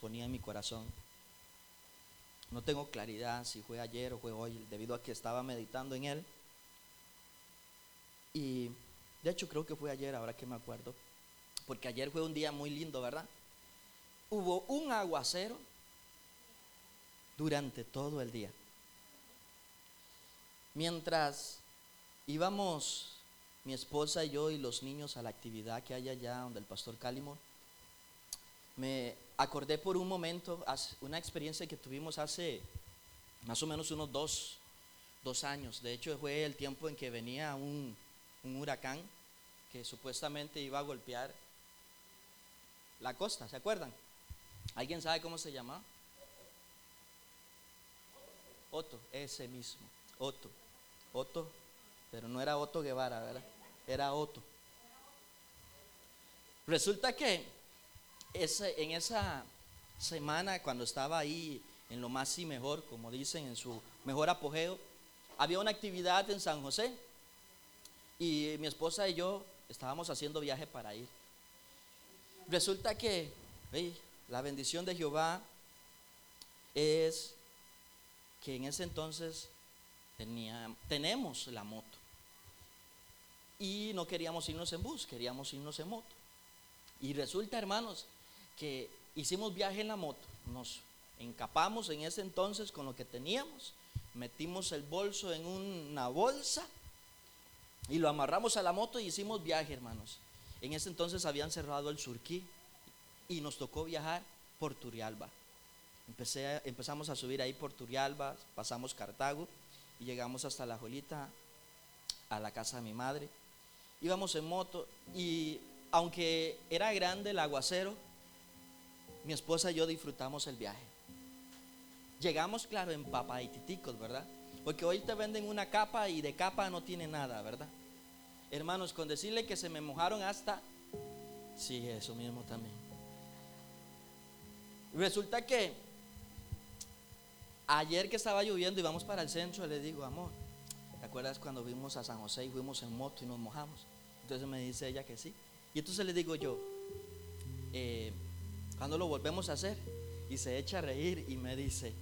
Ponía en mi corazón. No tengo claridad si fue ayer o fue hoy, debido a que estaba meditando en él. Y de hecho creo que fue ayer, ahora que me acuerdo, porque ayer fue un día muy lindo, ¿verdad? Hubo un aguacero durante todo el día. Mientras íbamos mi esposa y yo y los niños a la actividad que hay allá donde el pastor Cálimo, me acordé por un momento una experiencia que tuvimos hace más o menos unos dos, dos años. De hecho, fue el tiempo en que venía un, un huracán que supuestamente iba a golpear la costa, ¿se acuerdan? ¿Alguien sabe cómo se llama? Otto, ese mismo, Otto, Otto, pero no era Otto Guevara, ¿verdad? Era Otto. Resulta que en esa semana, cuando estaba ahí en lo más y mejor, como dicen, en su mejor apogeo, había una actividad en San José y mi esposa y yo estábamos haciendo viaje para ir. Resulta que la bendición de Jehová es que en ese entonces tenía, tenemos la moto. Y no queríamos irnos en bus, queríamos irnos en moto. Y resulta, hermanos, que hicimos viaje en la moto. Nos encapamos en ese entonces con lo que teníamos, metimos el bolso en una bolsa y lo amarramos a la moto y hicimos viaje, hermanos. En ese entonces habían cerrado el Surquí y nos tocó viajar por Turialba. Empecé, empezamos a subir ahí por Turialba, pasamos Cartago y llegamos hasta la Jolita, a la casa de mi madre. Íbamos en moto y aunque era grande el aguacero, mi esposa y yo disfrutamos el viaje. Llegamos, claro, en ¿verdad? Porque hoy te venden una capa y de capa no tiene nada, ¿verdad? Hermanos, con decirle que se me mojaron hasta... Sí, eso mismo también. Resulta que ayer que estaba lloviendo y vamos para el centro, le digo, amor, ¿te acuerdas cuando fuimos a San José y fuimos en moto y nos mojamos? Entonces me dice ella que sí. Y entonces le digo yo, eh, ¿cuándo lo volvemos a hacer? Y se echa a reír y me dice,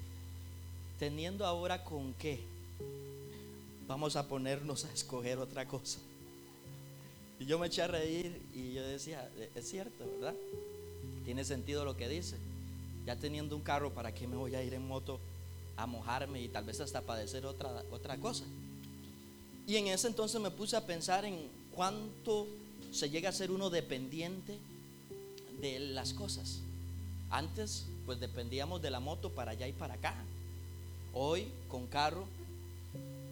teniendo ahora con qué, vamos a ponernos a escoger otra cosa. Y yo me eché a reír y yo decía, es cierto, ¿verdad? Tiene sentido lo que dice. Ya teniendo un carro, ¿para qué me voy a ir en moto a mojarme y tal vez hasta padecer otra, otra cosa? Y en ese entonces me puse a pensar en cuánto se llega a ser uno dependiente de las cosas. Antes, pues dependíamos de la moto para allá y para acá. Hoy, con carro,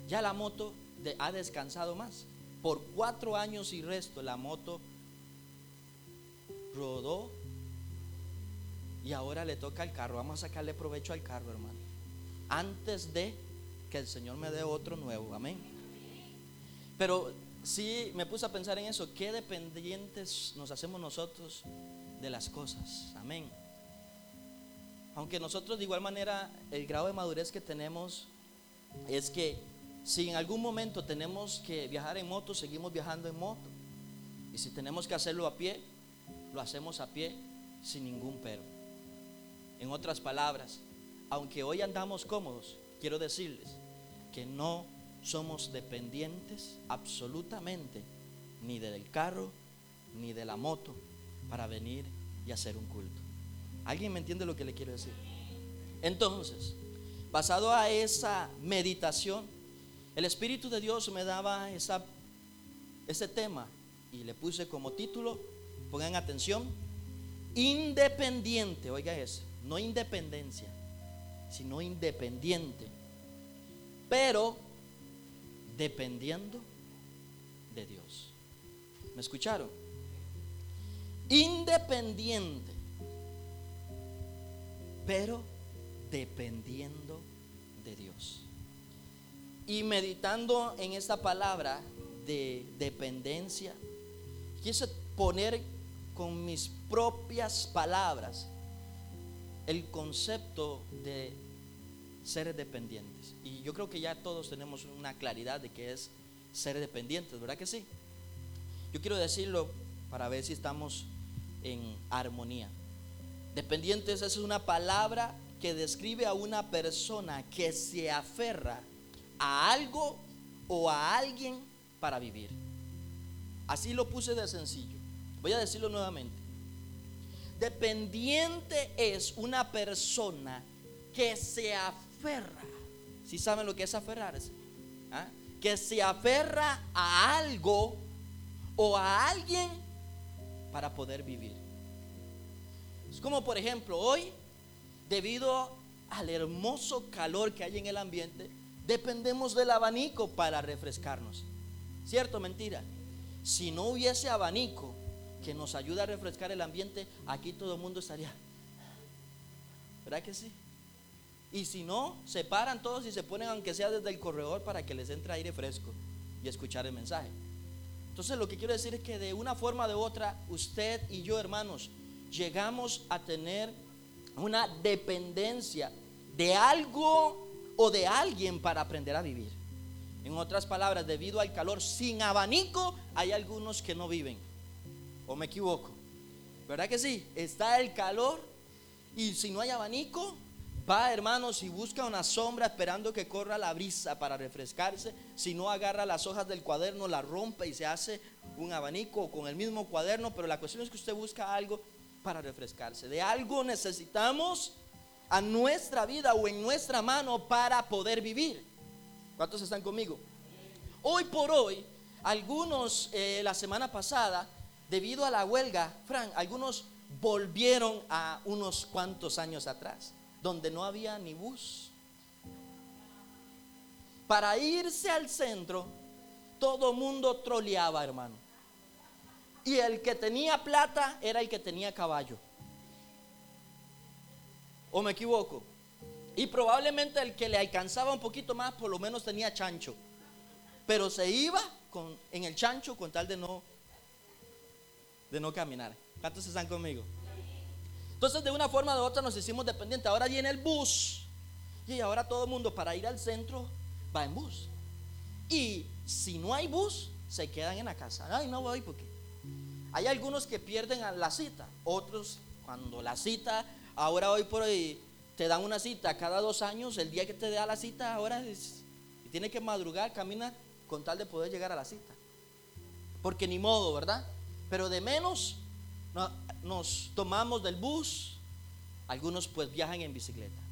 ya la moto ha descansado más. Por cuatro años y resto la moto rodó y ahora le toca al carro. Vamos a sacarle provecho al carro, hermano. Antes de que el Señor me dé otro nuevo. Amén. Pero sí me puse a pensar en eso. ¿Qué dependientes nos hacemos nosotros de las cosas? Amén. Aunque nosotros de igual manera el grado de madurez que tenemos es que si en algún momento tenemos que viajar en moto, seguimos viajando en moto. Y si tenemos que hacerlo a pie, lo hacemos a pie sin ningún pero. En otras palabras, aunque hoy andamos cómodos, quiero decirles que no somos dependientes absolutamente ni del carro ni de la moto para venir y hacer un culto. ¿Alguien me entiende lo que le quiero decir? Entonces, basado a esa meditación, el Espíritu de Dios me daba ese tema y le puse como título, pongan atención, independiente, oiga eso, no independencia, sino independiente, pero dependiendo de Dios. ¿Me escucharon? Independiente, pero dependiendo de Dios. Y meditando en esta palabra de dependencia, quise poner con mis propias palabras el concepto de ser dependientes. Y yo creo que ya todos tenemos una claridad de qué es ser dependientes, ¿verdad que sí? Yo quiero decirlo para ver si estamos en armonía. Dependientes es una palabra que describe a una persona que se aferra a algo o a alguien para vivir. Así lo puse de sencillo. Voy a decirlo nuevamente. Dependiente es una persona que se aferra. Si saben lo que es aferrarse? ¿Ah? Que se aferra a algo o a alguien para poder vivir. Es como por ejemplo hoy, debido al hermoso calor que hay en el ambiente, dependemos del abanico para refrescarnos. ¿Cierto? Mentira. Si no hubiese abanico que nos ayuda a refrescar el ambiente, aquí todo el mundo estaría. ¿Verdad que sí? Y si no, se paran todos y se ponen, aunque sea desde el corredor, para que les entre aire fresco y escuchar el mensaje. Entonces lo que quiero decir es que de una forma u de otra, usted y yo, hermanos, llegamos a tener una dependencia de algo o de alguien para aprender a vivir. En otras palabras, debido al calor sin abanico, hay algunos que no viven. ¿O me equivoco? ¿Verdad que sí? Está el calor y si no hay abanico, va hermanos y busca una sombra esperando que corra la brisa para refrescarse. Si no agarra las hojas del cuaderno, la rompe y se hace un abanico con el mismo cuaderno. Pero la cuestión es que usted busca algo para refrescarse. De algo necesitamos a nuestra vida o en nuestra mano para poder vivir. ¿Cuántos están conmigo? Hoy por hoy, algunos eh, la semana pasada, debido a la huelga, Frank, algunos volvieron a unos cuantos años atrás, donde no había ni bus. Para irse al centro, todo mundo troleaba, hermano. Y el que tenía plata era el que tenía caballo. ¿O me equivoco? Y probablemente el que le alcanzaba un poquito más, por lo menos tenía chancho. Pero se iba con, en el chancho con tal de no, de no caminar. ¿Cuántos están conmigo? Entonces, de una forma u otra nos hicimos dependientes. Ahora viene el bus. Y ahora todo el mundo para ir al centro va en bus. Y si no hay bus, se quedan en la casa. Ay, no voy porque. Hay algunos que pierden la cita. Otros, cuando la cita Ahora hoy por hoy te dan una cita cada dos años, el día que te da la cita, ahora es, tiene que madrugar, camina con tal de poder llegar a la cita. Porque ni modo, ¿verdad? Pero de menos nos tomamos del bus, algunos pues viajan en bicicleta.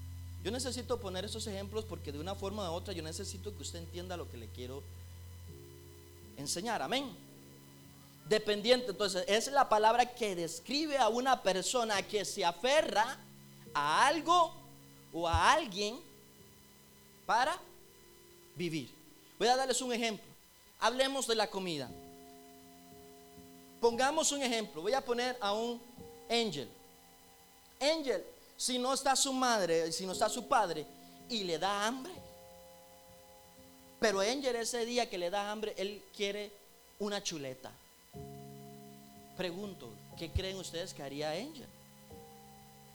Yo necesito poner esos ejemplos porque de una forma u otra yo necesito que usted entienda lo que le quiero enseñar. Amén dependiente. Entonces, es la palabra que describe a una persona que se aferra a algo o a alguien para vivir. Voy a darles un ejemplo. Hablemos de la comida. Pongamos un ejemplo. Voy a poner a un Angel. Angel, si no está su madre, si no está su padre y le da hambre. Pero Angel ese día que le da hambre, él quiere una chuleta. Pregunto, ¿qué creen ustedes que haría Angel?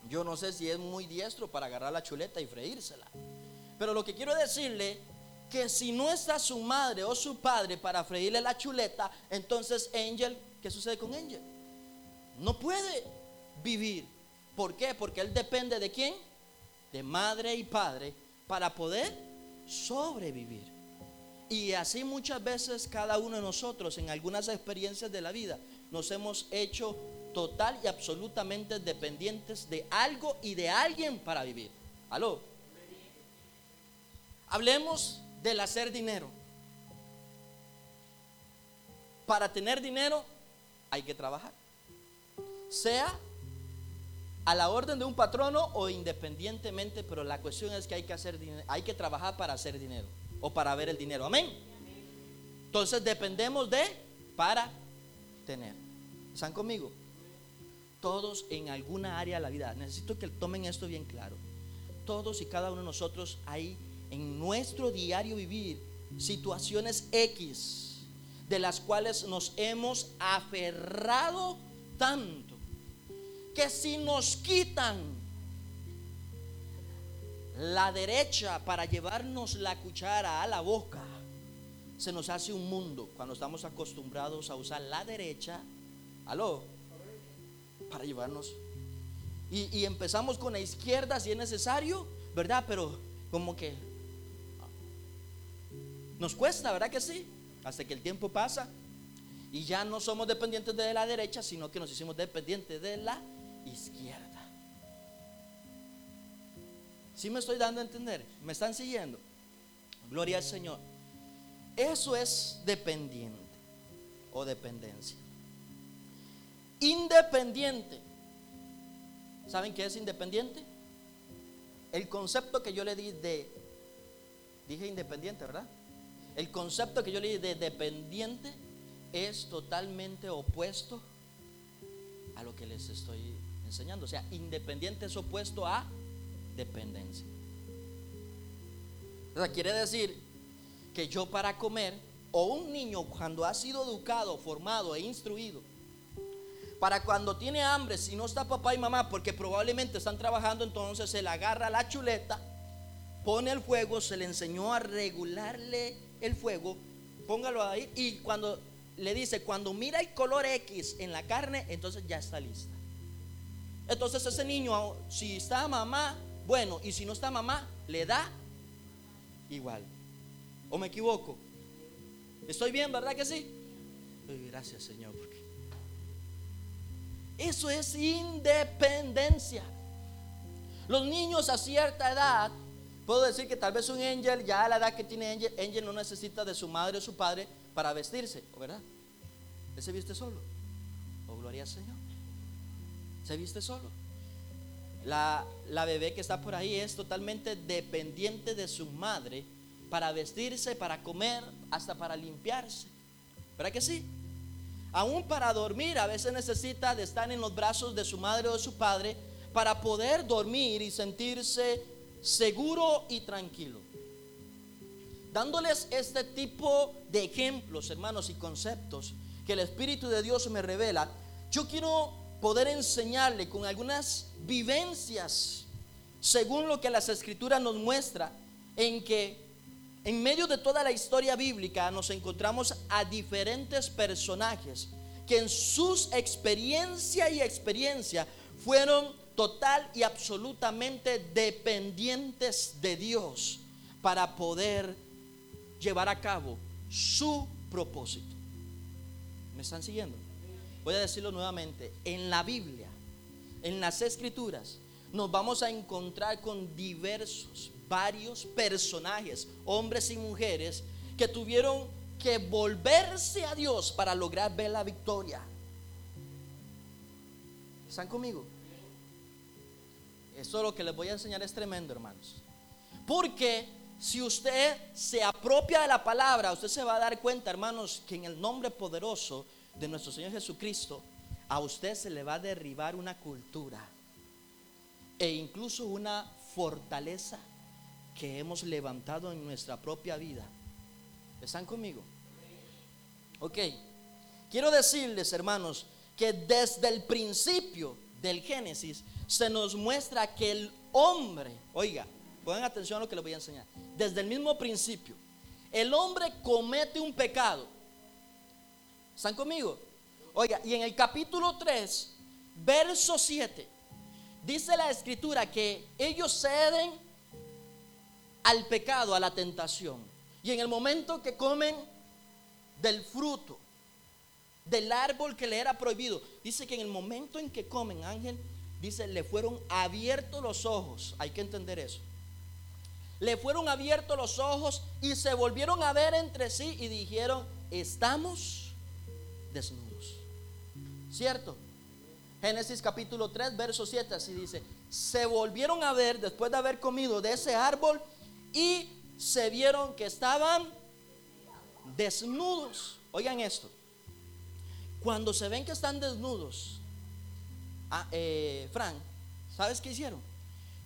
Yo no sé si es muy diestro para agarrar la chuleta y freírsela. Pero lo que quiero decirle que si no está su madre o su padre para freírle la chuleta, entonces Angel, ¿qué sucede con Angel? No puede vivir. ¿Por qué? Porque él depende de quién? De madre y padre para poder sobrevivir. Y así muchas veces cada uno de nosotros en algunas experiencias de la vida nos hemos hecho total y absolutamente dependientes de algo y de alguien para vivir. ¿Aló? Hablemos del hacer dinero. Para tener dinero hay que trabajar. Sea a la orden de un patrono o independientemente, pero la cuestión es que hay que hacer hay que trabajar para hacer dinero o para ver el dinero. Amén. Entonces dependemos de para tener. ¿Están conmigo? Todos en alguna área de la vida. Necesito que tomen esto bien claro. Todos y cada uno de nosotros hay en nuestro diario vivir situaciones X de las cuales nos hemos aferrado tanto que si nos quitan la derecha para llevarnos la cuchara a la boca, se nos hace un mundo cuando estamos acostumbrados a usar la derecha Aló. Para llevarnos. y, empezamos con la izquierda si es necesario, ¿verdad? Pero como que nos cuesta, ¿verdad que sí? Hasta que el tiempo pasa y ya no somos dependientes de la derecha, sino que nos hicimos dependientes de la izquierda. ¿Sí me estoy dando a entender? ¿Me están siguiendo? Gloria al Señor. Eso es dependiente o dependencia. Independiente. ¿Saben qué es independiente? El concepto que yo le di de, dije independiente, ¿verdad? El concepto que yo le di de dependiente es totalmente opuesto a lo que les estoy enseñando. O sea, independiente es opuesto a dependencia. O sea, quiere decir que yo para comer, o un niño cuando ha sido educado, formado e instruido, para cuando tiene hambre, si no está papá y mamá, porque probablemente están trabajando, entonces se le agarra la chuleta, pone el fuego, se le enseñó a regularle el fuego, póngalo ahí, y cuando le dice, cuando mira el color X en la carne, entonces ya está lista. Entonces ese niño, si está mamá, bueno, y si no está mamá, le da igual. ¿O me equivoco? ¿Estoy bien, verdad que sí? gracias, Señor, eso es independencia. Los niños a cierta edad, puedo decir que tal vez un ángel, ya a la edad que tiene ángel, ángel no necesita de su madre o su padre para vestirse, ¿verdad? Él se viste solo. Oh, gloria al Señor. Se viste solo. La, la bebé que está por ahí es totalmente dependiente de su madre para vestirse, para comer, hasta para limpiarse. ¿Verdad que sí? Aún para dormir a veces necesita de estar en los brazos de su madre o de su padre para poder dormir y sentirse seguro y tranquilo. Dándoles este tipo de ejemplos, hermanos, y conceptos que el Espíritu de Dios me revela, yo quiero poder enseñarle con algunas vivencias, según lo que las escrituras nos muestra, en que en medio de toda la historia bíblica nos encontramos a diferentes personajes que en sus experiencia y experiencia fueron total y absolutamente dependientes de Dios para poder llevar a cabo su propósito. ¿Me están siguiendo? Voy a decirlo nuevamente. En la Biblia, en las escrituras, nos vamos a encontrar con diversos varios personajes, hombres y mujeres, que tuvieron que volverse a Dios para lograr ver la victoria. ¿Están conmigo? Eso lo que les voy a enseñar es tremendo, hermanos. Porque si usted se apropia de la palabra, usted se va a dar cuenta, hermanos, que en el nombre poderoso de nuestro Señor Jesucristo, a usted se le va a derribar una cultura e incluso una fortaleza que hemos levantado en nuestra propia vida. ¿Están conmigo? Ok. Quiero decirles, hermanos, que desde el principio del Génesis se nos muestra que el hombre, oiga, pongan atención a lo que les voy a enseñar. Desde el mismo principio, el hombre comete un pecado. ¿Están conmigo? Oiga, y en el capítulo 3, verso 7, dice la escritura que ellos ceden al pecado, a la tentación. Y en el momento que comen del fruto, del árbol que le era prohibido, dice que en el momento en que comen, ángel, dice, le fueron abiertos los ojos. Hay que entender eso. Le fueron abiertos los ojos y se volvieron a ver entre sí y dijeron, estamos desnudos. ¿Cierto? Génesis capítulo 3, verso 7, así dice, se volvieron a ver después de haber comido de ese árbol y se vieron que estaban desnudos. Oigan esto. Cuando se ven que están desnudos, ah, eh, Frank, ¿sabes qué hicieron?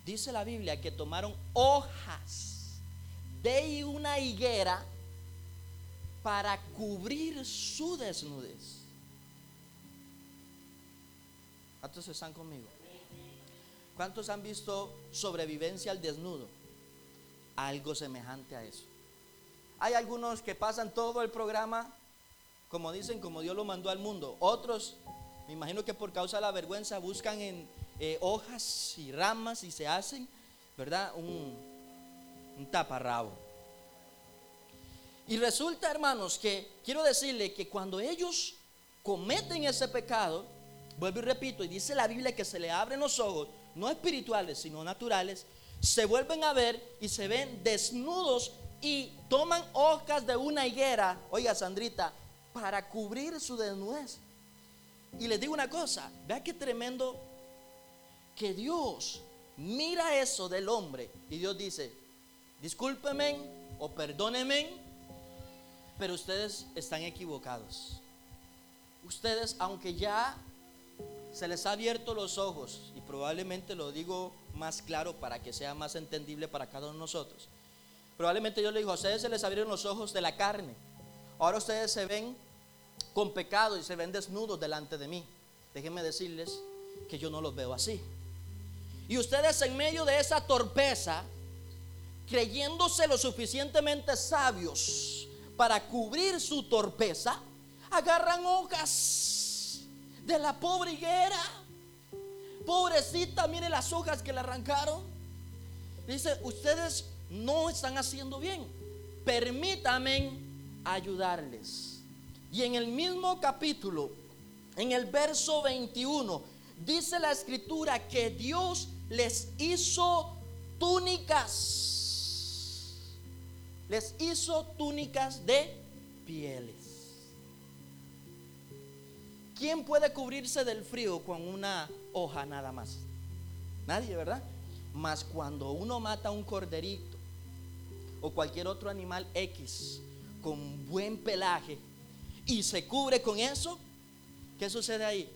Dice la Biblia que tomaron hojas de una higuera para cubrir su desnudez. ¿Cuántos están conmigo? ¿Cuántos han visto sobrevivencia al desnudo? Algo semejante a eso. Hay algunos que pasan todo el programa, como dicen, como Dios lo mandó al mundo. Otros, me imagino que por causa de la vergüenza, buscan en, eh, hojas y ramas y se hacen, ¿verdad? Un, un taparrabo. Y resulta, hermanos, que quiero decirle que cuando ellos cometen ese pecado, vuelvo y repito, y dice la Biblia que se le abren los ojos, no espirituales, sino naturales, se vuelven a ver y se ven desnudos y toman hojas de una higuera, oiga Sandrita, para cubrir su desnudez. Y les digo una cosa, vea qué tremendo que Dios mira eso del hombre y Dios dice, discúlpeme o perdónenme, pero ustedes están equivocados. Ustedes, aunque ya se les ha abierto los ojos, y probablemente lo digo más claro para que sea más entendible para cada uno de nosotros, probablemente yo le digo, a ustedes se les abrieron los ojos de la carne, ahora ustedes se ven con pecado y se ven desnudos delante de mí. Déjenme decirles que yo no los veo así. Y ustedes en medio de esa torpeza, creyéndose lo suficientemente sabios para cubrir su torpeza, agarran hojas de la pobre higuera. Pobrecita, mire las hojas que le arrancaron. Dice, ustedes no están haciendo bien. Permítanme ayudarles. Y en el mismo capítulo, en el verso 21, dice la escritura que Dios les hizo túnicas. Les hizo túnicas de pieles. ¿Quién puede cubrirse del frío con una hoja nada más? Nadie, ¿verdad? Mas cuando uno mata un corderito o cualquier otro animal X con buen pelaje y se cubre con eso, ¿qué sucede ahí?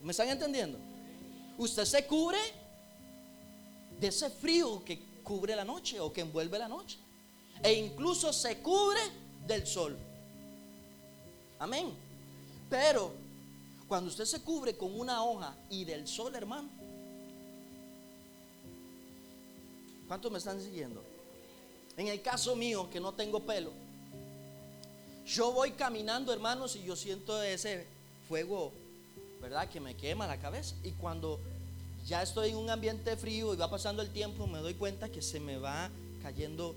¿Me están entendiendo? Usted se cubre de ese frío que cubre la noche o que envuelve la noche. E incluso se cubre del sol. Amén. Pero cuando usted se cubre con una hoja y del sol, hermano, ¿cuántos me están siguiendo? En el caso mío, que no tengo pelo, yo voy caminando, hermanos, y yo siento ese fuego ¿verdad? Que me quema la cabeza. Y cuando ya estoy en un ambiente frío y va pasando el tiempo, me doy cuenta que se me va cayendo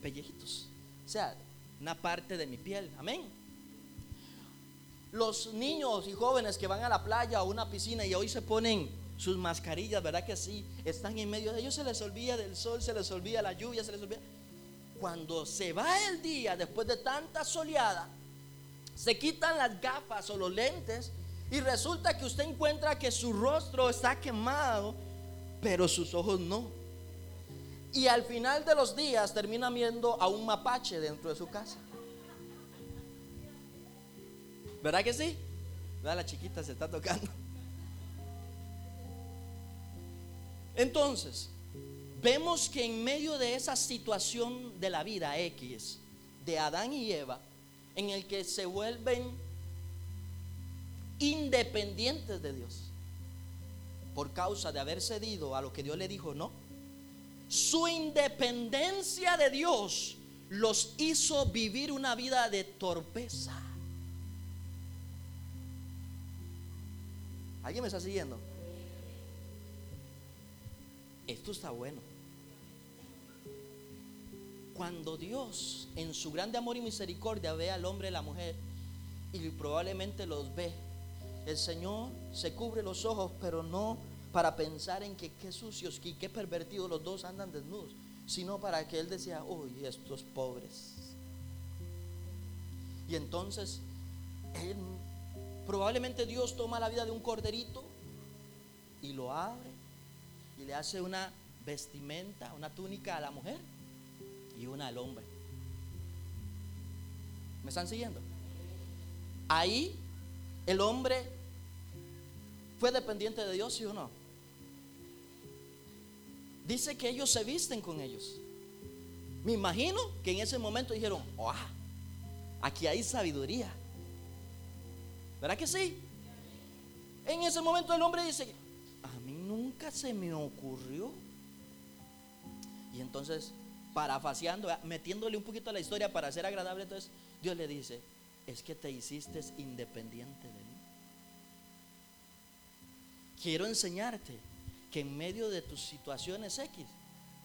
pellejitos. O sea, una parte de mi piel. Amén. Los niños y jóvenes que van a la playa o una piscina y hoy se ponen sus mascarillas, ¿verdad que sí? Están en medio de ellos, se les olvida del sol, se les olvida la lluvia, se les olvida. Cuando se va el día después de tanta soleada, se quitan las gafas o los lentes y resulta que usted encuentra que su rostro está quemado, pero sus ojos no. Y al final de los días termina viendo a un mapache dentro de su casa. ¿Verdad que sí? ¿Verdad? La chiquita se está tocando. Entonces, vemos que en medio de esa situación de la vida X, de Adán y Eva, en el que se vuelven independientes de Dios por causa de haber cedido a lo que Dios le dijo, no. Su independencia de Dios los hizo vivir una vida de torpeza. ¿Alguien me está siguiendo? Esto está bueno. Cuando Dios en su grande amor y misericordia ve al hombre y la mujer y probablemente los ve el Señor se cubre los ojos, pero no para pensar en que qué sucios y qué pervertidos los dos andan desnudos, sino para que Él decía, uy, estos pobres. Y entonces, probablemente Dios toma la vida de un corderito y lo abre y le hace una vestimenta, una túnica a la mujer y una al hombre. ¿Me están siguiendo? Ahí el hombre ¿Fue dependiente de Dios, sí o no? Dice que ellos se visten con ellos. Me imagino que en ese momento dijeron, oh, aquí hay sabiduría. ¿Verdad que sí? En ese momento el hombre dice, a mí nunca se me ocurrió. Y entonces, parafaseando, metiéndole un poquito a la historia para ser agradable, entonces Dios le dice, es que te hiciste independiente de mí. quiero enseñarte que en medio de tus situaciones X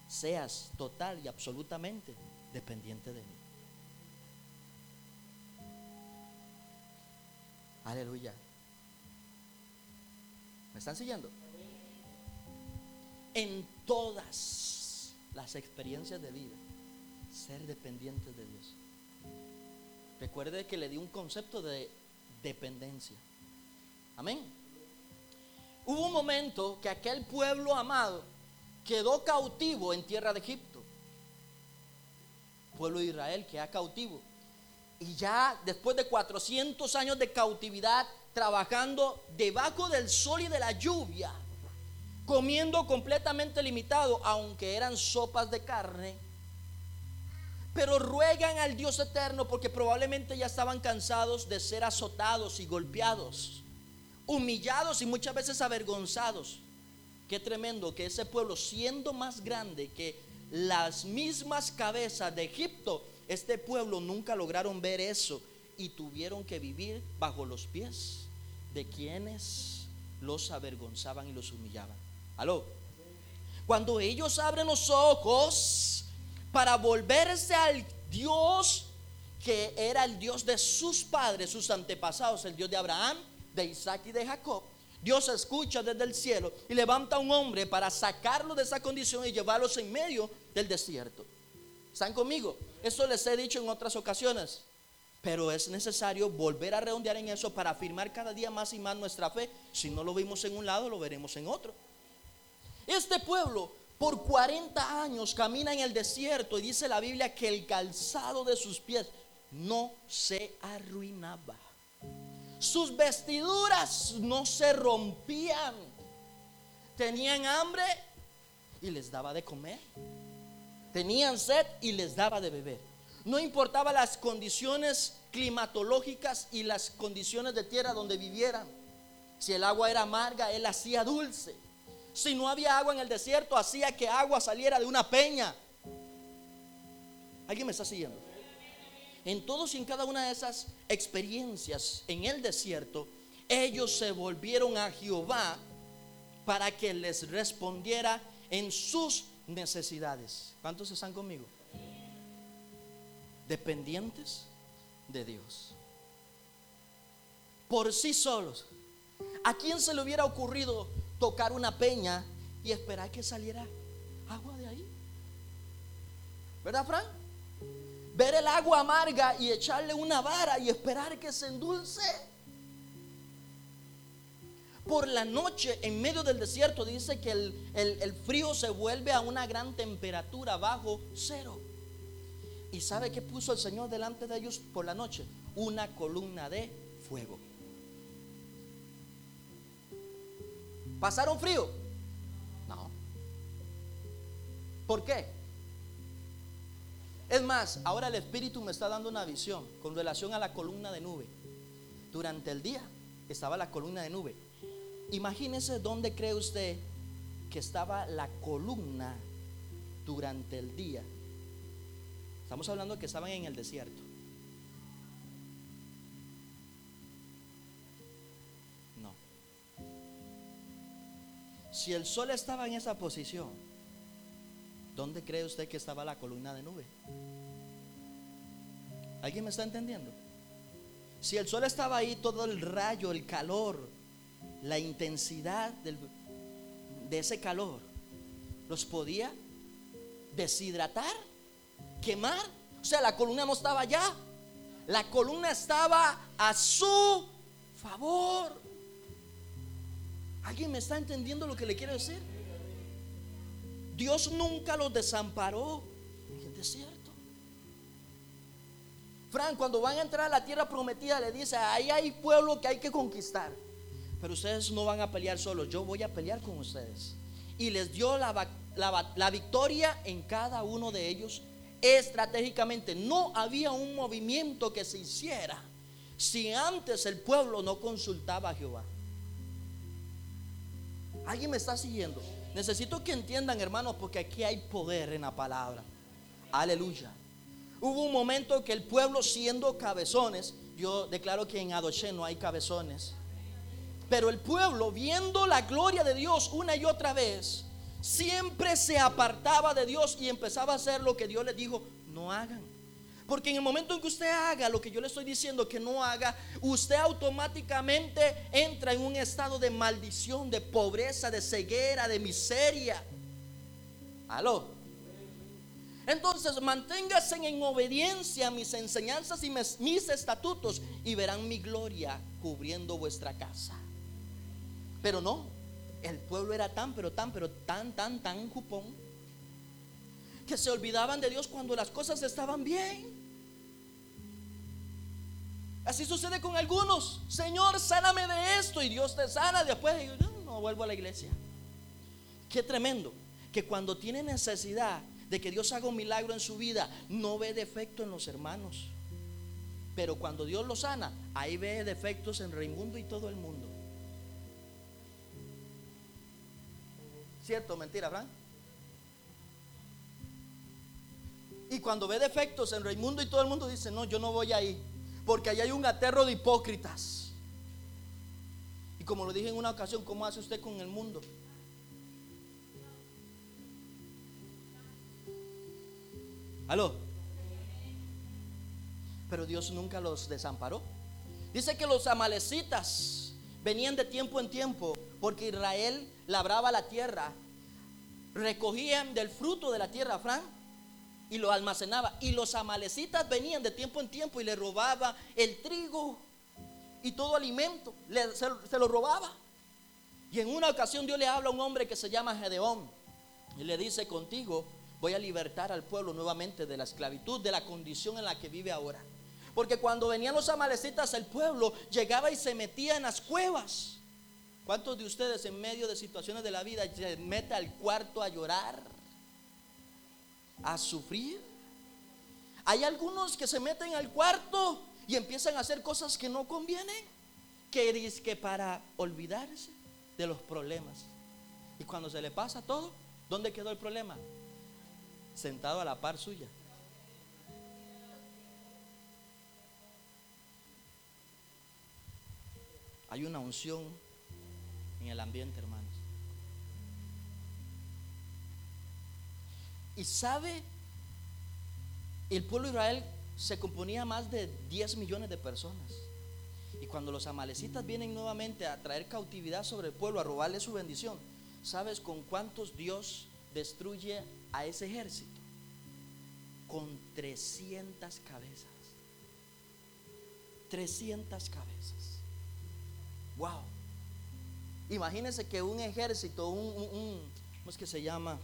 seas total y absolutamente dependiente de mí. Aleluya. ¿Me están siguiendo? En todas las experiencias de vida, ser dependiente de Dios. Recuerde que le di un concepto de dependencia. Amén. Hubo un momento que aquel pueblo amado quedó cautivo en tierra de Egipto. Pueblo de Israel queda cautivo. Y ya después de 400 años de cautividad, trabajando debajo del sol y de la lluvia, comiendo completamente limitado, aunque eran sopas de carne, pero ruegan al Dios eterno porque probablemente ya estaban cansados de ser azotados y golpeados, humillados y muchas veces avergonzados. Qué tremendo que ese pueblo, siendo más grande que las mismas cabezas de Egipto, este pueblo nunca lograron ver eso y tuvieron que vivir bajo los pies de quienes los avergonzaban y los humillaban. Aló. Cuando ellos abren los ojos para volverse al Dios que era el Dios de sus padres, sus antepasados, el Dios de Abraham, de Isaac y de Jacob, Dios escucha desde el cielo y levanta a un hombre para sacarlo de esa condición y llevarlos en medio del desierto. ¿Están conmigo? Eso les he dicho en otras ocasiones. Pero es necesario volver a redondear en eso para afirmar cada día más y más nuestra fe. Si no lo vimos en un lado, lo veremos en otro. Este pueblo por 40 años camina en el desierto y dice la Biblia que el calzado de sus pies no se arruinaba. Sus vestiduras no se rompían. Tenían hambre y les daba de comer. Tenían sed y les daba de beber. No importaba las condiciones climatológicas y las condiciones de tierra donde vivieran. Si el agua era amarga, él hacía dulce. Si no había agua en el desierto, hacía que agua saliera de una peña. ¿Alguien me está siguiendo? En todos y en cada una de esas experiencias en el desierto, ellos se volvieron a Jehová para que les respondiera en sus necesidades. ¿Cuántos están conmigo? dependientes de Dios. Por sí solos. ¿A quién se le hubiera ocurrido tocar una peña y esperar que saliera agua de ahí? ¿Verdad, Fran? Ver el agua amarga y echarle una vara y esperar que se endulce. Por la noche, en medio del desierto, dice que el, el frío se vuelve a una gran temperatura bajo cero. ¿Y sabe qué puso el Señor delante de ellos por la noche? Una columna de fuego. ¿Pasaron frío? No. ¿Por qué? Es más, ahora el Espíritu me está dando una visión con relación a la columna de nube. Durante el día estaba la columna de nube. Imagínese dónde cree usted que estaba la columna durante el día Estamos hablando que estaban en el desierto. No. Si el sol estaba en esa posición, ¿dónde cree usted que estaba la columna de nube? ¿Alguien me está entendiendo? Si el sol estaba ahí, todo el rayo, el calor, la intensidad de ese calor, los podía deshidratar quemar. O sea, la columna no estaba allá. La columna estaba a su favor. ¿Alguien me está entendiendo lo que le quiero decir? Dios nunca los desamparó en el. Fran, cuando van a entrar a la tierra prometida, le dice, ahí hay pueblo que hay que conquistar. Pero ustedes no van a pelear solos, yo voy a pelear con ustedes. Y les dio la, la victoria en cada uno de ellos estratégicamente. No había un movimiento que se hiciera si antes el pueblo no consultaba a Jehová. ¿Alguien me está siguiendo? Necesito que entiendan, hermanos, porque aquí hay poder en la palabra. Aleluya. Hubo un momento que el pueblo siendo cabezones, yo declaro que en Adoche no hay cabezones, Pero el pueblo, viendo la gloria de Dios una y otra vez, siempre se apartaba de Dios y empezaba a hacer lo que Dios les dijo, no hagan. Porque en el momento en que usted haga lo que yo le estoy diciendo que no haga, usted automáticamente entra en un estado de maldición, de pobreza, de ceguera, de miseria. Aló. Entonces manténgase en obediencia a mis enseñanzas y mis, estatutos y verán mi gloria cubriendo vuestra casa. Pero no, el pueblo era tan, pero tan, pero tan, tan, tan cupón que se olvidaban de Dios cuando las cosas estaban bien. Así sucede con algunos. Señor, sáname de esto y Dios te sana. Después no, no vuelvo a la iglesia. Qué tremendo que cuando tiene necesidad de que Dios haga un milagro en su vida, no ve defecto en los hermanos. Pero cuando Dios lo sana, ahí ve defectos en Raimundo y todo el mundo. ¿Cierto? Mentira, Frank. Y cuando ve defectos en Raimundo y todo el mundo dice, no, yo no voy ahí. Porque ahí hay un aterro de hipócritas. Y como lo dije en una ocasión, ¿cómo hace usted con el mundo? ¿Aló? Pero Dios nunca los desamparó. Dice que los amalecitas venían de tiempo en tiempo porque Israel labraba la tierra, recogían del fruto de la tierra, Fran, y lo almacenaba. Y los amalecitas venían de tiempo en tiempo y le robaba el trigo y todo alimento, se, se, lo robaba. Y en una ocasión Dios le habla a un hombre que se llama Gedeón y le dice, contigo voy a libertar al pueblo nuevamente de la esclavitud, de la condición en la que vive ahora. Porque cuando venían los amalecitas, el pueblo llegaba y se metía en las cuevas. ¿Cuántos de ustedes en medio de situaciones de la vida se mete al cuarto a llorar? A sufrir. Hay algunos que se meten al cuarto y empiezan a hacer cosas que no convienen. Que es que para olvidarse de los problemas. Y cuando se le pasa todo, ¿dónde quedó el problema? sentado a la par suya. Hay una unción en el ambiente, hermanos. Y sabe, el pueblo de Israel se componía más de 10 millones de personas. Y cuando los amalecitas vienen nuevamente a traer cautividad sobre el pueblo, a robarle su bendición, ¿sabes con cuántos Dios destruye a ese ejército con 300 cabezas. 300 cabezas. Wow. Imagínense que un ejército, un, ¿cómo es que se llama?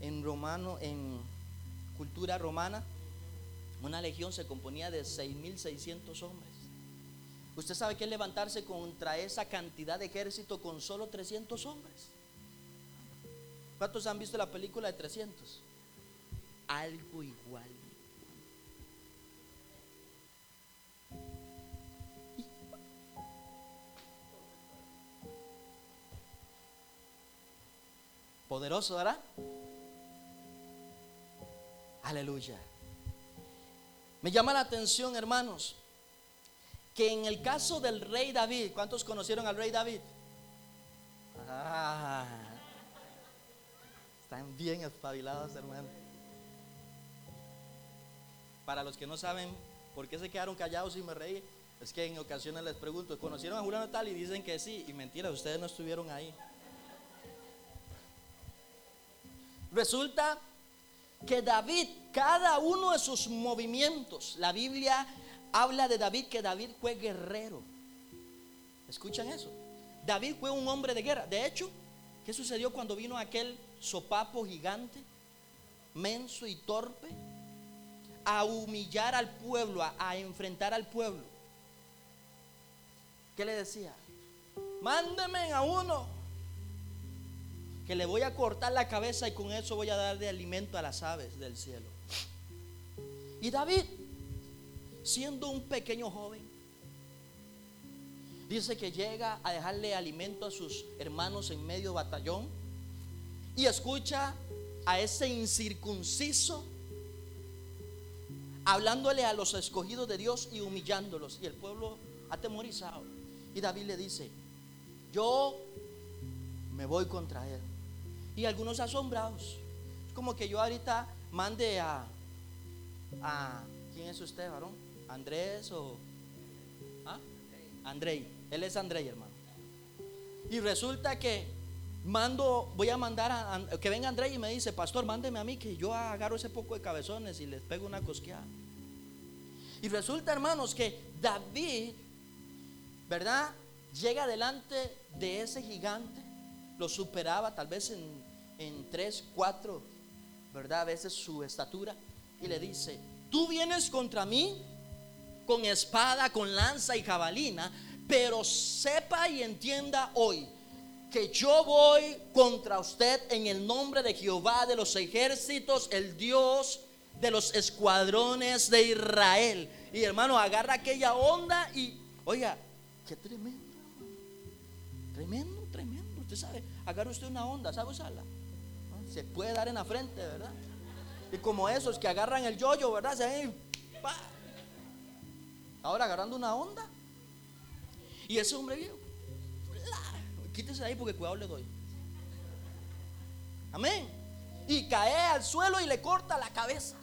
En romano, en cultura romana, una legión se componía de 6.600 hombres. ¿Usted sabe qué es levantarse contra esa cantidad de ejército con solo 300 hombres? ¿Cuántos han visto la película de 300? Algo igual. Poderoso, ¿verdad? Aleluya. Me llama la atención, hermanos, que en el caso del rey David, ¿cuántos conocieron al rey David? Ah, están bien espabilados, hermano. Para los que no saben por qué se quedaron callados y me reí, es que en ocasiones les pregunto, ¿conocieron a Julián tal? Y dicen que sí, y mentira, ustedes no estuvieron ahí. Resulta que David, cada uno de sus movimientos, la Biblia habla de David que David fue guerrero. ¿Escuchan eso? David fue un hombre de guerra. De hecho, ¿qué sucedió cuando vino aquel sopapo gigante, menso y torpe, a humillar al pueblo, a, enfrentar al pueblo? ¿Qué le decía? Mándeme a uno que le voy a cortar la cabeza y con eso voy a dar de alimento a las aves del cielo. Y David, siendo un pequeño joven, dice que llega a dejarle alimento a sus hermanos en medio batallón y escucha a ese incircunciso hablándole a los escogidos de Dios y humillándolos. Y el pueblo atemorizado. Y David le dice, yo me voy contra él. Y algunos asombrados. Es como que yo ahorita mande a, a ¿quién es usted, varón? ¿Andrés o ¿ah? Andrei? Él es Andrei, hermano. Y resulta que mando, voy a mandar a, que venga Andrés y me dice, pastor, mándeme a mí que yo agarro ese poco de cabezones y les pego una cosqueada. Y resulta, hermanos, que David, ¿verdad? Llega delante de ese gigante, lo superaba tal vez en, en tres, cuatro, ¿verdad? A veces su estatura, y le dice, tú vienes contra mí con espada, con lanza y jabalina, pero sepa y entienda hoy que yo voy contra usted en el nombre de Jehová de los ejércitos, el Dios de los escuadrones de Israel. Y hermano, agarra aquella onda y, oiga, qué tremendo, tremendo, tremendo. Usted sabe, agarra usted una onda, ¿sabe usarla? Se puede dar en la frente, ¿verdad? Y como esos que agarran el yoyo, ¿verdad? Se ven, Ahora agarrando una onda. Y ese hombre viejo, quítese ahí porque cuidado le doy. Amén. Y cae al suelo y le corta la cabeza.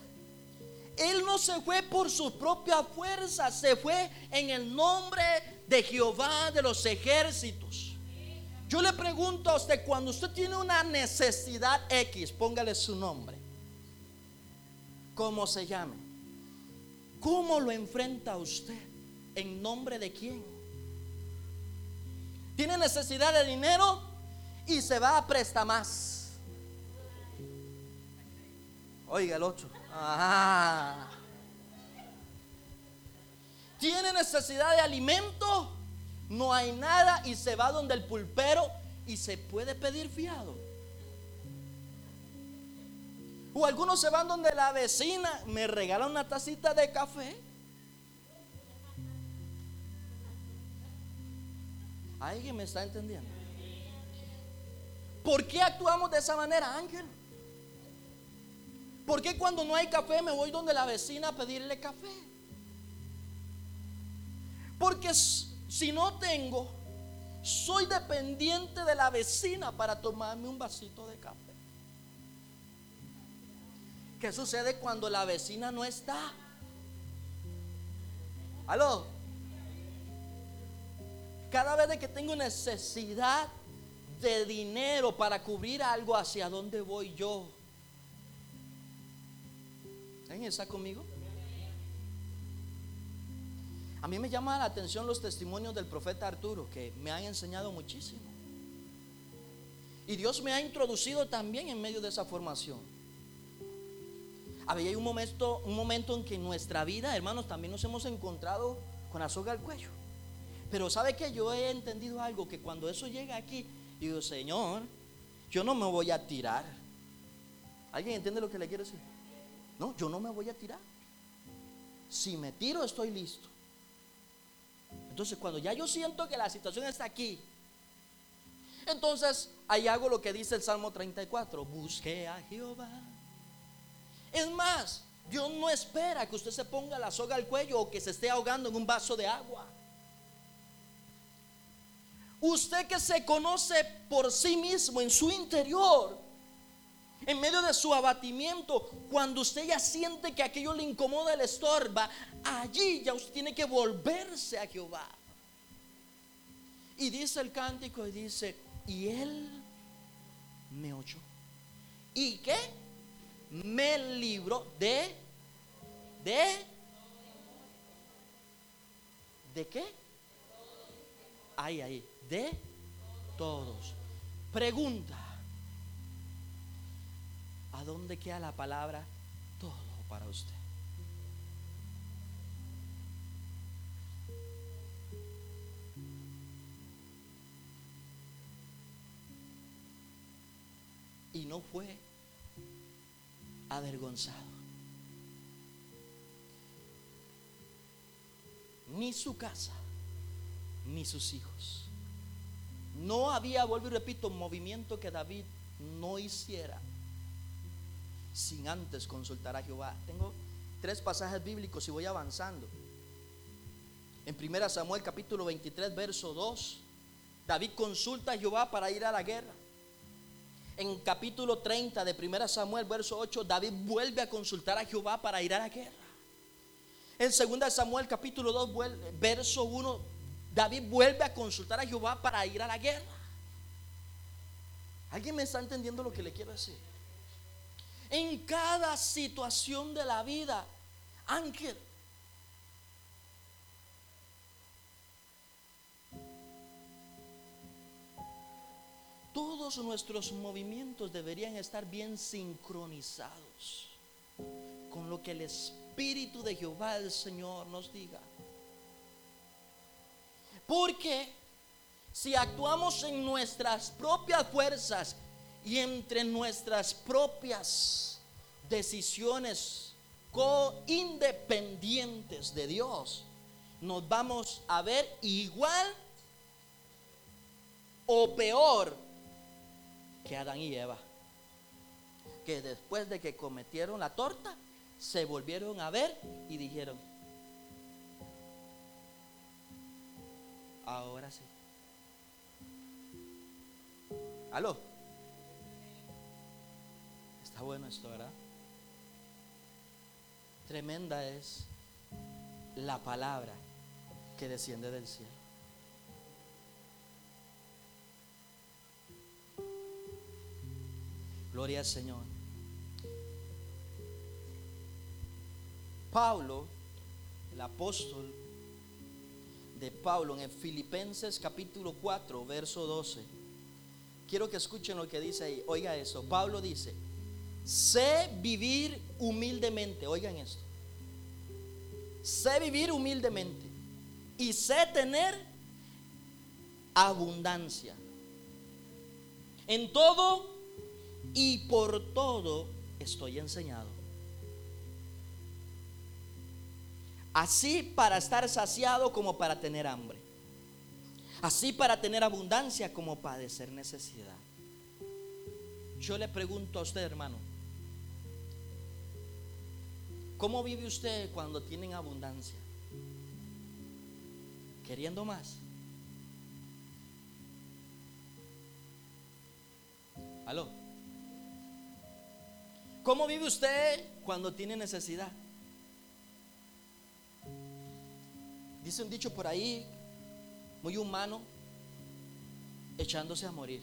Él no se fue por su propia fuerza, se fue en el nombre de Jehová de los ejércitos. Yo le pregunto a usted, cuando usted tiene una necesidad X, póngale su nombre, ¿cómo se llame? ¿Cómo lo enfrenta usted? ¿En nombre de quién? Tiene necesidad de dinero y se va a prestar más. Oiga el 8. Tiene necesidad de alimento, no hay nada y se va donde el pulpero y se puede pedir fiado. O algunos se van donde la vecina me regala una tacita de café. ¿Alguien me está entendiendo? ¿Por qué actuamos de esa manera, Ángel? ¿Por qué cuando no hay café me voy donde la vecina a pedirle café? Porque si no tengo, soy dependiente de la vecina para tomarme un vasito de café. ¿Qué sucede cuando la vecina no está? ¿Aló? Cada vez que tengo necesidad de dinero para cubrir algo, ¿hacia dónde voy yo? ¿Alguien está conmigo? A mí me llama la atención los testimonios del profeta Arturo, que me han enseñado muchísimo. Y Dios me ha introducido también en medio de esa formación. Había un momento, un momento en que en nuestra vida, hermanos, también nos hemos encontrado con la soga al cuello. Pero sabe que yo he entendido algo, que cuando eso llega aquí, digo, Señor, yo no me voy a tirar. ¿Alguien entiende lo que le quiero decir? No, yo no me voy a tirar. Si me tiro, estoy listo. Entonces, cuando ya yo siento que la situación está aquí, entonces ahí hago lo que dice el Salmo 34, busque a Jehová. Es más, Dios no espera que usted se ponga la soga al cuello o que se esté ahogando en un vaso de agua. Usted que se conoce por sí mismo en su interior, en medio de su abatimiento, cuando usted ya siente que aquello le incomoda, le estorba, allí ya usted tiene que volverse a Jehová. Y dice el cántico y dice, y él me oyó. ¿Y qué? Me libró de, de, ¿de qué? Ahí, ahí de todos. Pregunta, ¿a dónde queda la palabra todo para usted? Y no fue avergonzado. Ni su casa, ni sus hijos. No había, vuelvo y repito, movimiento que David no hiciera sin antes consultar a Jehová. Tengo tres pasajes bíblicos y voy avanzando. En 1 Samuel capítulo 23, verso 2, David consulta a Jehová para ir a la guerra. En capítulo 30 de 1 Samuel, verso 8, David vuelve a consultar a Jehová para ir a la guerra. En 2 Samuel, capítulo 2, verso 1, David vuelve a consultar a Jehová para ir a la guerra. ¿Alguien me está entendiendo lo que le quiero decir? En cada situación de la vida, Ángel, todos nuestros movimientos deberían estar bien sincronizados con lo que el Espíritu de Jehová el Señor nos diga. Porque si actuamos en nuestras propias fuerzas y entre nuestras propias decisiones independientes de Dios, nos vamos a ver igual o peor que Adán y Eva, que después de que cometieron la torta, se volvieron a ver y dijeron, ahora sí. ¿Aló? Bueno esto, ¿verdad? Tremenda es la palabra que desciende del cielo. Gloria al Señor. Pablo, el apóstol de Pablo en el Filipenses capítulo 4, verso 12. Quiero que escuchen lo que dice ahí. Oiga eso. Pablo dice, sé vivir humildemente. Oigan esto. Sé vivir humildemente. Y sé tener abundancia. En todo y por todo estoy enseñado. Así para estar saciado como para tener hambre. Así para tener abundancia como padecer necesidad. Yo le pregunto a usted, hermano, ¿cómo vive usted cuando tienen abundancia? ¿Queriendo más? ¿Aló? ¿Cómo vive usted cuando tiene necesidad? Dice un dicho por ahí, muy humano, echándose a morir.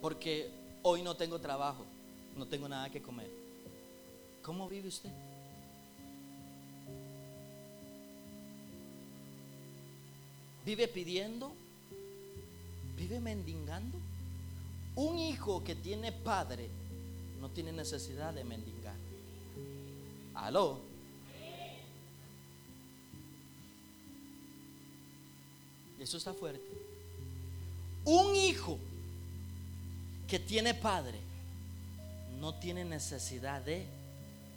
Porque hoy no tengo trabajo, no tengo nada que comer. ¿Cómo vive usted? ¿Vive pidiendo? ¿Vive mendigando? Un hijo que tiene padre no tiene necesidad de mendigar. Aló. Eso está fuerte. Un hijo que tiene padre no tiene necesidad de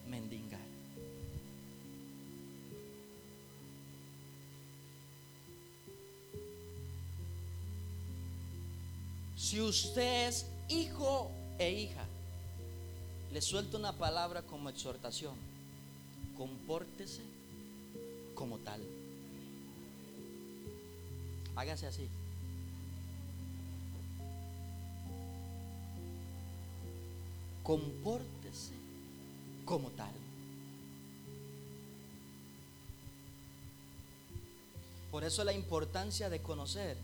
mendigar. Si usted es hijo e hija, le suelto una palabra como exhortación. Compórtese como tal. Hágase así. Compórtese como tal. Por eso la importancia de conocer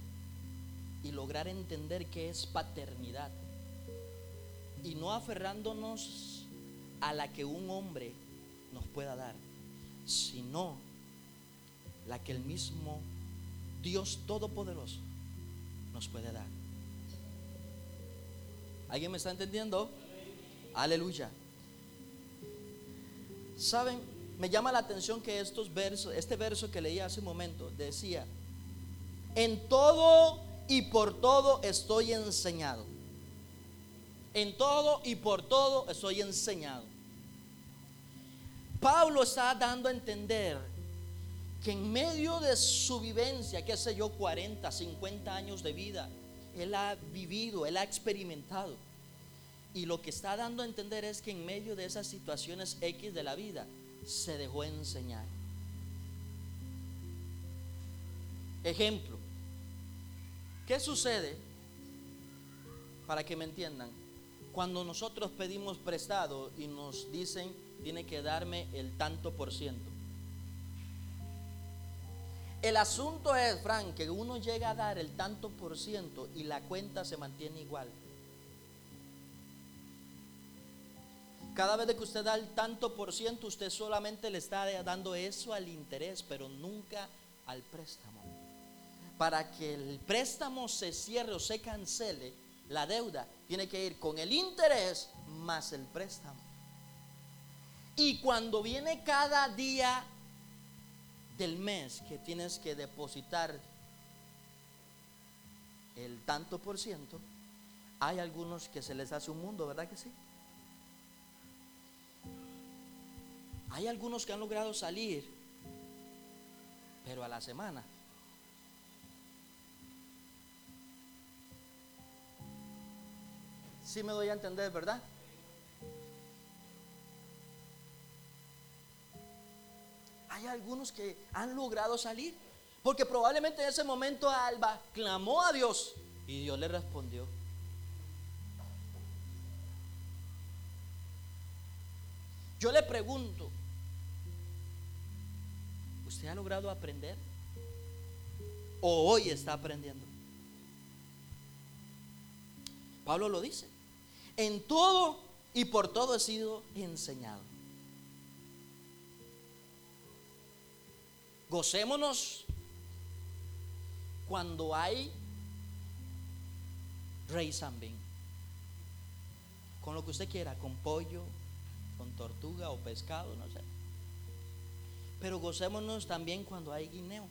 y lograr entender que es paternidad. Y no aferrándonos a la que un hombre nos pueda dar, sino la que el mismo Dios Todopoderoso nos puede dar. ¿Alguien me está entendiendo? Aleluya. Saben, me llama la atención que estos versos, este verso que leí hace un momento, decía, en todo y por todo estoy enseñado. En todo y por todo estoy enseñado. Pablo está dando a entender que en medio de su vivencia, qué sé yo, 40, 50 años de vida, él ha vivido, él ha experimentado. Y lo que está dando a entender es que en medio de esas situaciones X de la vida, se dejó enseñar. Ejemplo, ¿qué sucede? Para que me entiendan, cuando nosotros pedimos prestado y nos dicen, tiene que darme el tanto por ciento. El asunto es, Frank, que uno llega a dar el tanto por ciento y la cuenta se mantiene igual. Cada vez que usted da el tanto por ciento, usted solamente le está dando eso al interés, pero nunca al préstamo. Para que el préstamo se cierre o se cancele, la deuda tiene que ir con el interés más el préstamo. Y cuando viene cada día del mes que tienes que depositar el tanto por ciento, hay algunos que se les hace un mundo, ¿verdad que sí? Hay algunos que han logrado salir, pero a la semana. Si me doy a entender, ¿verdad? Hay algunos que han logrado salir, porque probablemente en ese momento Alba clamó a Dios y Dios le respondió. Yo le pregunto, ¿usted ha logrado aprender? ¿O hoy está aprendiendo? Pablo lo dice. En todo y por todo he sido enseñado. Gocémonos cuando hay rey zambín. Con lo que usted quiera, con pollo, con tortuga o pescado, no sé. Pero gocémonos también cuando hay guineo.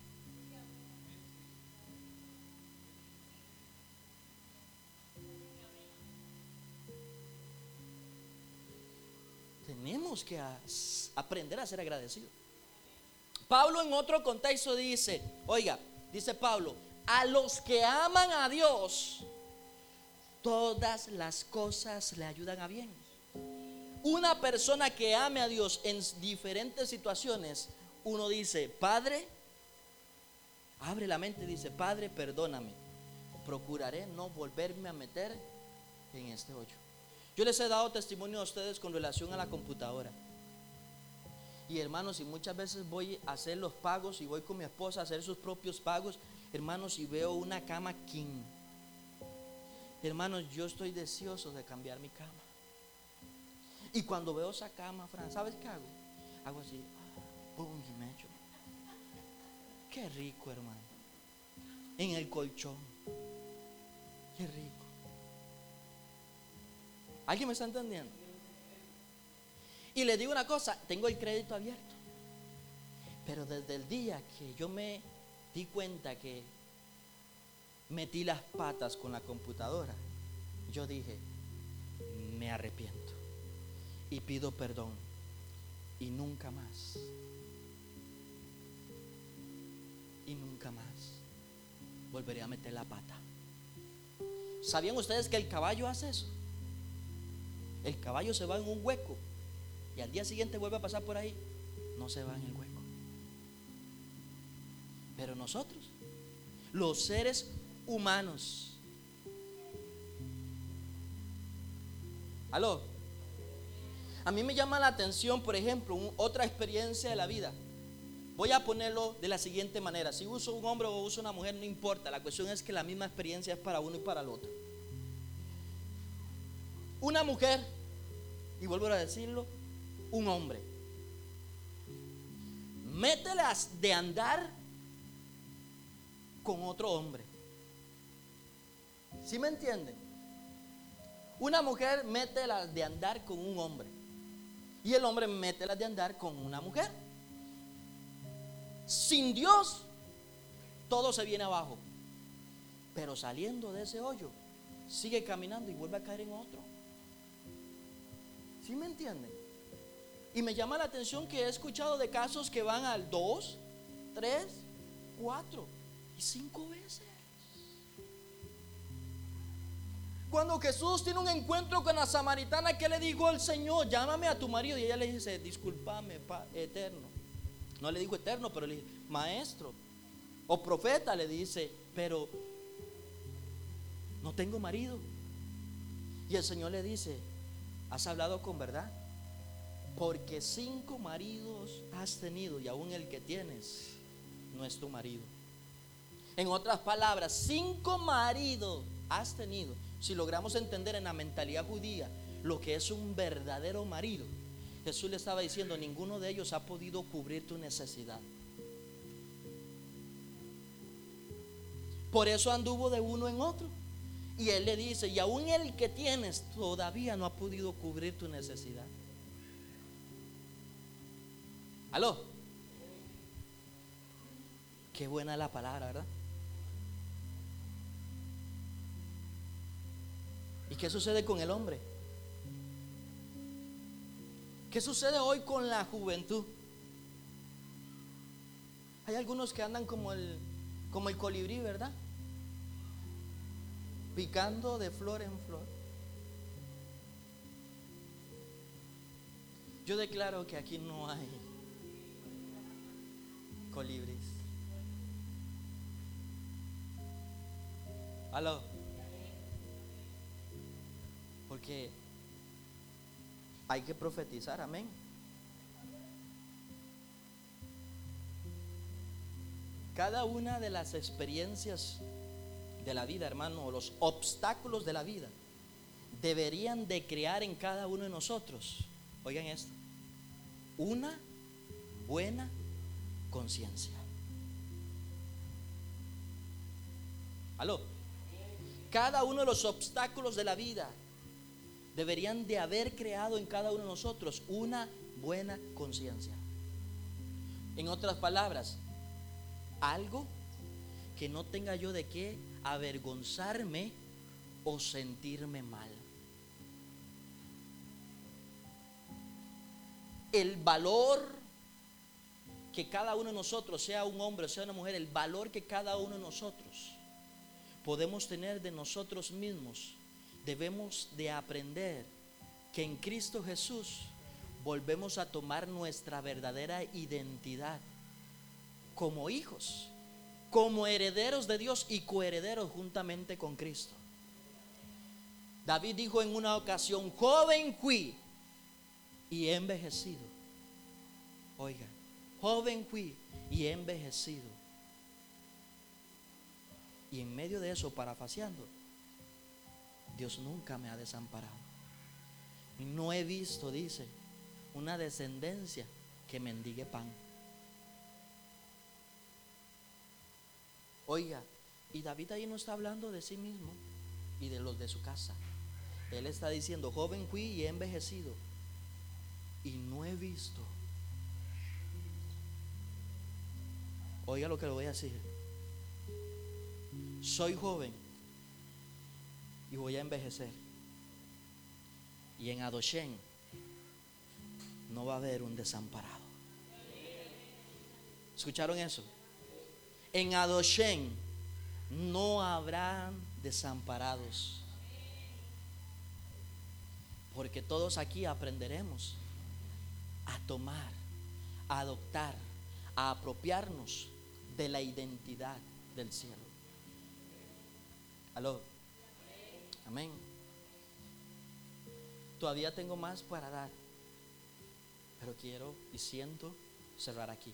Tenemos que aprender a ser agradecidos. Pablo en otro contexto dice, oiga, dice Pablo, a los que aman a Dios, todas las cosas le ayudan a bien. Una persona que ame a Dios en diferentes situaciones, uno dice, Padre, abre la mente dice, Padre, perdóname. Procuraré no volverme a meter en este hoyo. Yo les he dado testimonio a ustedes con relación a la computadora. Y hermanos, y muchas veces voy a hacer los pagos y voy con mi esposa a hacer sus propios pagos, hermanos, y veo una cama king. Hermanos, yo estoy deseoso de cambiar mi cama. Y cuando veo esa cama, Fran, ¿sabes qué hago? Hago así, pum, y me echo. Qué rico, hermano. En el colchón. Qué rico. ¿Alguien me está entendiendo? Y le digo una cosa, tengo el crédito abierto. Pero desde el día que yo me di cuenta que metí las patas con la computadora, yo dije, me arrepiento y pido perdón y nunca más. Y nunca más volveré a meter la pata. ¿Sabían ustedes que el caballo hace eso? El caballo se va en un hueco y al día siguiente vuelve a pasar por ahí. No se va en el hueco. Pero nosotros, los seres humanos, aló, a mí me llama la atención, por ejemplo, otra experiencia de la vida. Voy a ponerlo de la siguiente manera. Si uso un hombre o uso una mujer, no importa. La cuestión es que la misma experiencia es para uno y para el otro. Una mujer, y vuelvo a decirlo, un hombre. Mételas de andar con otro hombre. ¿Sí me entienden? Una mujer mételas de andar con un hombre. Y el hombre mete las de andar con una mujer. Sin Dios, todo se viene abajo. Pero saliendo de ese hoyo, sigue caminando y vuelve a caer en otro. ¿Sí me entienden? Y me llama la atención que he escuchado de casos que van al 2, 3, 4 y 5 veces. Cuando Jesús tiene un encuentro con la samaritana, ¿qué le dijo el Señor? Llámame a tu marido. Y ella le dice, discúlpame, eterno. No le dijo eterno, pero le dijo, maestro. o profeta le dice, pero no tengo marido. Y el Señor le dice, ¿has hablado con verdad? Porque cinco maridos has tenido y aún el que tienes no es tu marido. En otras palabras, cinco maridos has tenido. Si logramos entender en la mentalidad judía lo que es un verdadero marido, Jesús le estaba diciendo, ninguno de ellos ha podido cubrir tu necesidad. Por eso anduvo de uno en otro. Y él le dice, y aún el que tienes todavía no ha podido cubrir tu necesidad. ¿Aló? Qué buena la palabra, ¿verdad? ¿Y qué sucede con el hombre? ¿Qué sucede hoy con la juventud? Hay algunos que andan como el, como el colibrí, ¿verdad? Picando de flor en flor. Yo declaro que aquí no hay colibris. Aló. Porque hay que profetizar, amén. Cada una de las experiencias de la vida, hermano, o los obstáculos de la vida, deberían de crear en cada uno de nosotros, oigan esto, una buena conciencia. Aló. Cada uno de los obstáculos de la vida deberían de haber creado en cada uno de nosotros una buena conciencia. En otras palabras, algo que no tenga yo de qué avergonzarme o sentirme mal. El valor que cada uno de nosotros, sea un hombre o sea una mujer, el valor que cada uno de nosotros podemos tener de nosotros mismos, debemos de aprender que en Cristo Jesús volvemos a tomar nuestra verdadera identidad como hijos, como herederos de Dios y coherederos juntamente con Cristo. David dijo en una ocasión, joven fui y he envejecido. Oiga, joven fui y he envejecido y en medio de eso, parafaseando, Dios nunca me ha desamparado. No he visto, dice, una descendencia que mendigue pan. Oiga, y David ahí no está hablando de sí mismo y de los de su casa. Él está diciendo, joven fui y he envejecido y no he visto. Oiga lo que le voy a decir soy joven y voy a envejecer. Y en Adoshen no va a haber un desamparado. ¿Escucharon eso? En Adoshen no habrán desamparados. Porque todos aquí aprenderemos a tomar, a adoptar, a apropiarnos de la identidad del cielo. Aló. Amén. Todavía tengo más para dar, pero quiero y siento cerrar aquí.